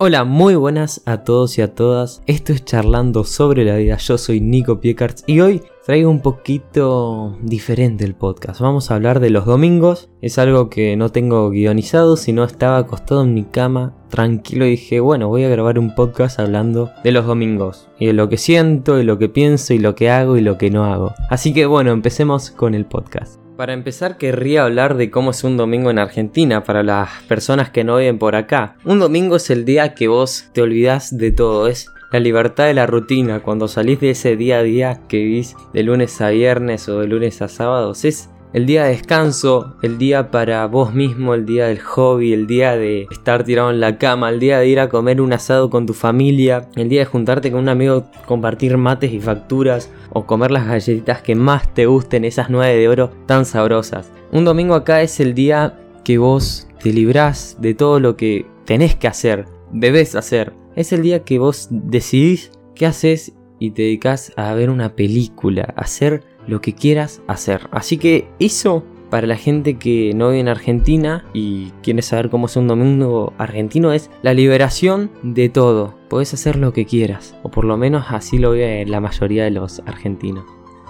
Hola, muy buenas a todos y a todas. Esto es Charlando sobre la vida. Yo soy Nico Piecards y hoy traigo un poquito diferente el podcast. Vamos a hablar de los domingos. Es algo que no tengo guionizado, sino estaba acostado en mi cama tranquilo dije, bueno, voy a grabar un podcast hablando de los domingos y de lo que siento, y lo que pienso y lo que hago y lo que no hago. Así que bueno, empecemos con el podcast. Para empezar querría hablar de cómo es un domingo en Argentina para las personas que no viven por acá. Un domingo es el día que vos te olvidás de todo, es la libertad de la rutina, cuando salís de ese día a día que vivís de lunes a viernes o de lunes a sábados, es el día de descanso, el día para vos mismo, el día del hobby, el día de estar tirado en la cama, el día de ir a comer un asado con tu familia, el día de juntarte con un amigo, compartir mates y facturas o comer las galletitas que más te gusten, esas nueve de oro tan sabrosas. Un domingo acá es el día que vos te librás de todo lo que tenés que hacer, debes hacer. Es el día que vos decidís qué haces y te dedicas a ver una película, a hacer lo que quieras hacer. Así que eso para la gente que no vive en Argentina y quiere saber cómo es un domingo argentino es la liberación de todo. Puedes hacer lo que quieras, o por lo menos así lo ve la mayoría de los argentinos.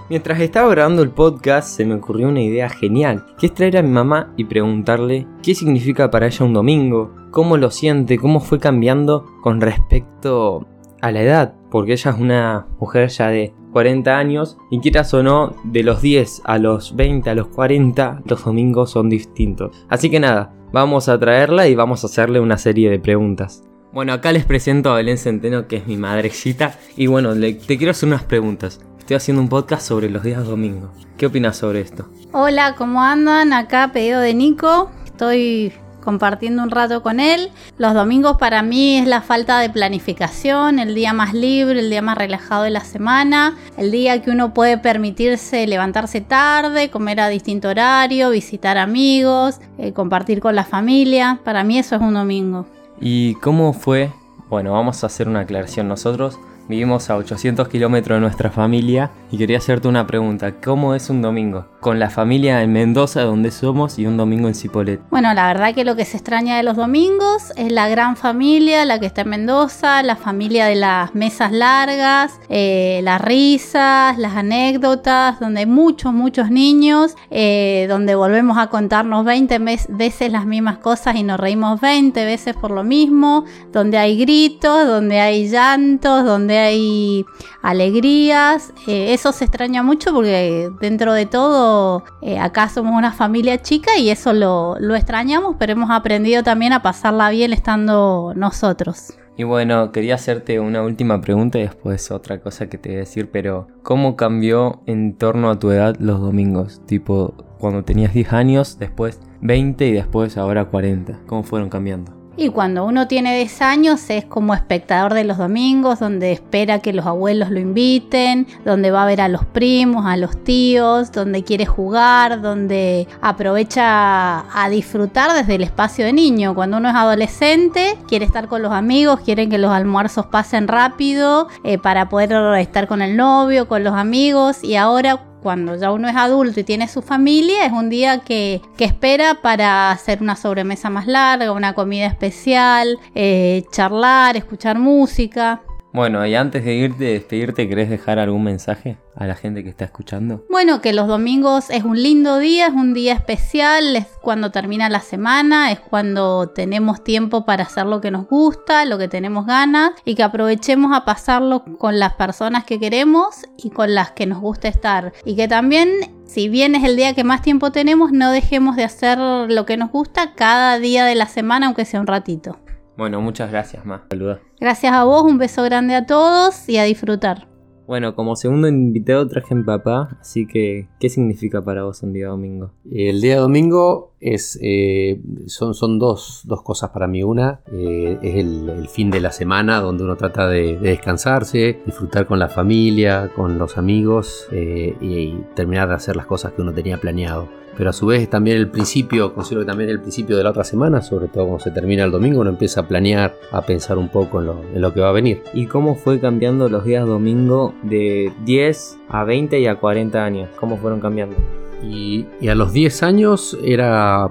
Mientras estaba grabando el podcast se me ocurrió una idea genial, que es traer a mi mamá y preguntarle qué significa para ella un domingo, cómo lo siente, cómo fue cambiando con respecto a la edad, porque ella es una mujer ya de 40 años y quieras o no, de los 10 a los 20 a los 40, los domingos son distintos. Así que nada, vamos a traerla y vamos a hacerle una serie de preguntas. Bueno, acá les presento a Belén Centeno, que es mi madrecita, y bueno, te quiero hacer unas preguntas. Estoy haciendo un podcast sobre los días domingos. ¿Qué opinas sobre esto? Hola, ¿cómo andan? Acá pedido de Nico. Estoy compartiendo un rato con él. Los domingos para mí es la falta de planificación, el día más libre, el día más relajado de la semana, el día que uno puede permitirse levantarse tarde, comer a distinto horario, visitar amigos, eh, compartir con la familia. Para mí eso es un domingo. ¿Y cómo fue? Bueno, vamos a hacer una aclaración nosotros. Vivimos a 800 kilómetros de nuestra familia y quería hacerte una pregunta. ¿Cómo es un domingo? Con la familia en Mendoza, donde somos, y un domingo en Cipolet. Bueno, la verdad que lo que se extraña de los domingos es la gran familia, la que está en Mendoza, la familia de las mesas largas, eh, las risas, las anécdotas, donde hay muchos, muchos niños, eh, donde volvemos a contarnos 20 veces las mismas cosas y nos reímos 20 veces por lo mismo, donde hay gritos, donde hay llantos, donde hay alegrías. Eh, eso se extraña mucho porque dentro de todo eh, acá somos una familia chica y eso lo, lo extrañamos, pero hemos aprendido también a pasarla bien estando nosotros. Y bueno, quería hacerte una última pregunta y después otra cosa que te voy a decir, pero ¿cómo cambió en torno a tu edad los domingos? Tipo, cuando tenías 10 años, después 20 y después ahora 40. ¿Cómo fueron cambiando? Y cuando uno tiene 10 años es como espectador de los domingos, donde espera que los abuelos lo inviten, donde va a ver a los primos, a los tíos, donde quiere jugar, donde aprovecha a disfrutar desde el espacio de niño. Cuando uno es adolescente, quiere estar con los amigos, quiere que los almuerzos pasen rápido eh, para poder estar con el novio, con los amigos. Y ahora cuando ya uno es adulto y tiene su familia, es un día que, espera para hacer una sobremesa más larga, una comida especial, eh, charlar, escuchar música. Bueno, y antes de irte, despedirte, ¿querés dejar algún mensaje a la gente que está escuchando? Bueno, que los domingos es un lindo día, es un día especial, es cuando termina la semana, es cuando tenemos tiempo para hacer lo que nos gusta, lo que tenemos ganas y que aprovechemos a pasarlo con las personas que queremos y con las que nos gusta estar. Y que también, si bien es el día que más tiempo tenemos, no dejemos de hacer lo que nos gusta cada día de la semana, aunque sea un ratito. Bueno, muchas gracias, más. Saluda. Gracias a vos, un beso grande a todos y a disfrutar. Bueno, como segundo invitado traje a mi papá, así que, ¿qué significa para vos un día domingo? El día domingo es, eh, son, son dos, cosas para mí. Una eh, es el, fin de la semana donde uno trata de, descansarse, disfrutar con la familia, con los amigos eh, y terminar de hacer las cosas que uno tenía planeado pero a su vez también el principio, considero que también el principio de la otra semana, sobre todo cuando se termina el domingo, uno empieza a planear, a pensar un poco en lo, que va a venir. ¿Y cómo fue cambiando los días domingo de 10 a 20 y a 40 años? ¿Cómo fueron cambiando? Y, a los 10 años era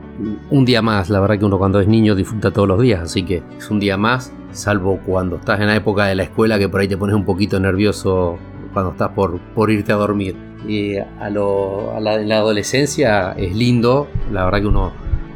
un día más, la verdad que uno cuando es niño disfruta todos los días, así que es un día más salvo cuando estás en la época de la escuela que por ahí te pones un poquito nervioso cuando estás por, por irte a dormir. Y a, lo, a la, la adolescencia es lindo, la verdad que uno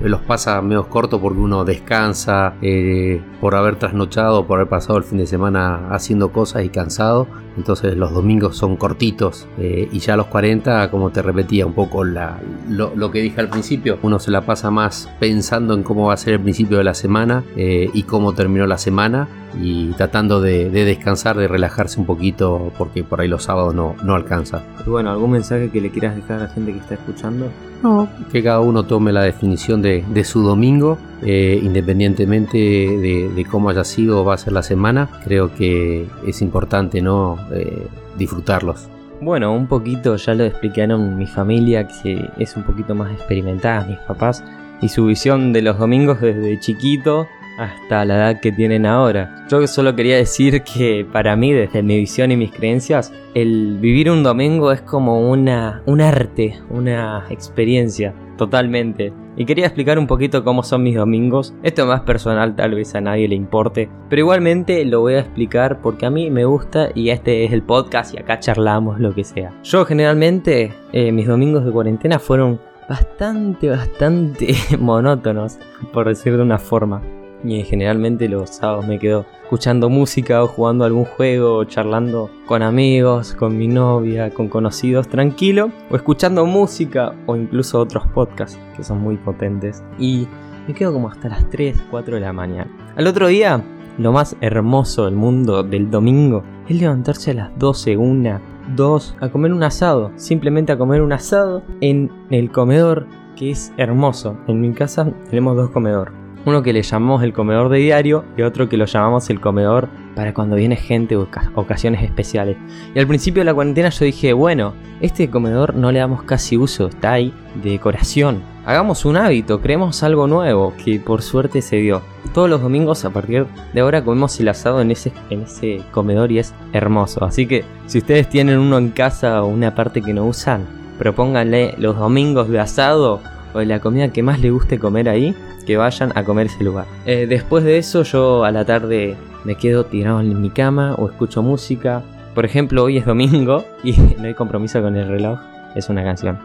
los pasa menos cortos porque uno descansa eh, por haber trasnochado, por haber pasado el fin de semana haciendo cosas y cansado. Entonces los domingos son cortitos eh, y ya a los 40, como te repetía un poco lo, que dije al principio, uno se la pasa más pensando en cómo va a ser el principio de la semana eh, y cómo terminó la semana y tratando de, descansar, de relajarse un poquito porque por ahí los sábados no, no alcanza. bueno, ¿algún mensaje que le quieras dejar a la gente que está escuchando? No, que cada uno tome la definición de, su domingo, eh, independientemente de, cómo haya sido o va a ser la semana. Creo que es importante no eh, disfrutarlos. Bueno, un poquito ya lo explicaron mi familia, que es un poquito más experimentada, mis papás, y su visión de los domingos desde chiquito hasta la edad que tienen ahora. Yo solo quería decir que para mí, desde mi visión y mis creencias, el vivir un domingo es como una, un arte, una experiencia, totalmente. Y quería explicar un poquito cómo son mis domingos. Esto es más personal, tal vez a nadie le importe. Pero igualmente lo voy a explicar porque a mí me gusta y este es el podcast y acá charlamos lo que sea. Yo generalmente eh, mis domingos de cuarentena fueron bastante, bastante monótonos, por decir de una forma. Y generalmente los sábados me quedo escuchando música o jugando algún juego o charlando con amigos, con mi novia, con conocidos tranquilo o escuchando música o incluso otros podcasts que son muy potentes y me quedo como hasta las 3, 4 de la mañana. Al otro día, lo más hermoso del mundo del domingo es levantarse a las 12, 1, 2 a comer un asado, simplemente a comer un asado en el comedor que es hermoso. En mi casa tenemos dos comedores uno que le llamamos el comedor de diario y otro que lo llamamos el comedor para cuando viene gente o ocasiones especiales. Y al principio de la cuarentena yo dije, bueno, este comedor no le damos casi uso, está ahí de decoración. Hagamos un hábito, creemos algo nuevo, que por suerte se dio. Todos los domingos a partir de ahora comemos el asado en ese, en ese comedor y es hermoso. Así que si ustedes tienen uno en casa o una parte que no usan, propónganle los domingos de asado o de la comida que más le guste comer ahí que vayan a comer ese lugar. Eh, después de eso yo a la tarde me quedo tirado en mi cama o escucho música. Por ejemplo, hoy es domingo y no hay compromiso con el reloj. Es una canción.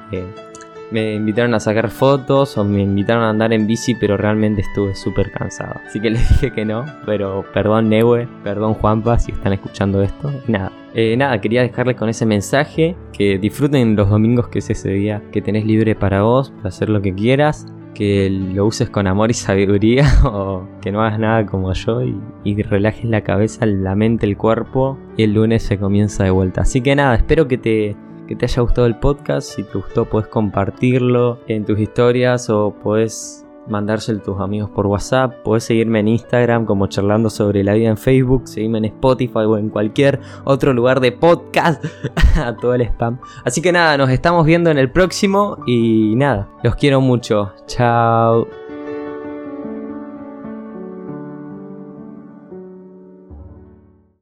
me invitaron a sacar fotos o me invitaron a andar en bici, pero realmente estuve súper cansado. Así que les dije que no, pero perdón Neue, perdón Juanpa si están escuchando esto. nada, eh, nada, quería dejarles con ese mensaje, que disfruten los domingos que es ese día que tenés libre para vos, para hacer lo que quieras que lo uses con amor y sabiduría o que no hagas nada como yo y, relajes la cabeza, la mente, el cuerpo y el lunes se comienza de vuelta. Así que nada, espero que te, que te haya gustado el podcast. Si te gustó puedes compartirlo en tus historias o puedes mandárselo a tus amigos por WhatsApp. Puedes seguirme en Instagram como charlando sobre la vida en Facebook, seguirme en Spotify o en cualquier otro lugar de podcast. a todo el spam. Así que nada, nos estamos viendo en el próximo y nada, los quiero mucho. Chao.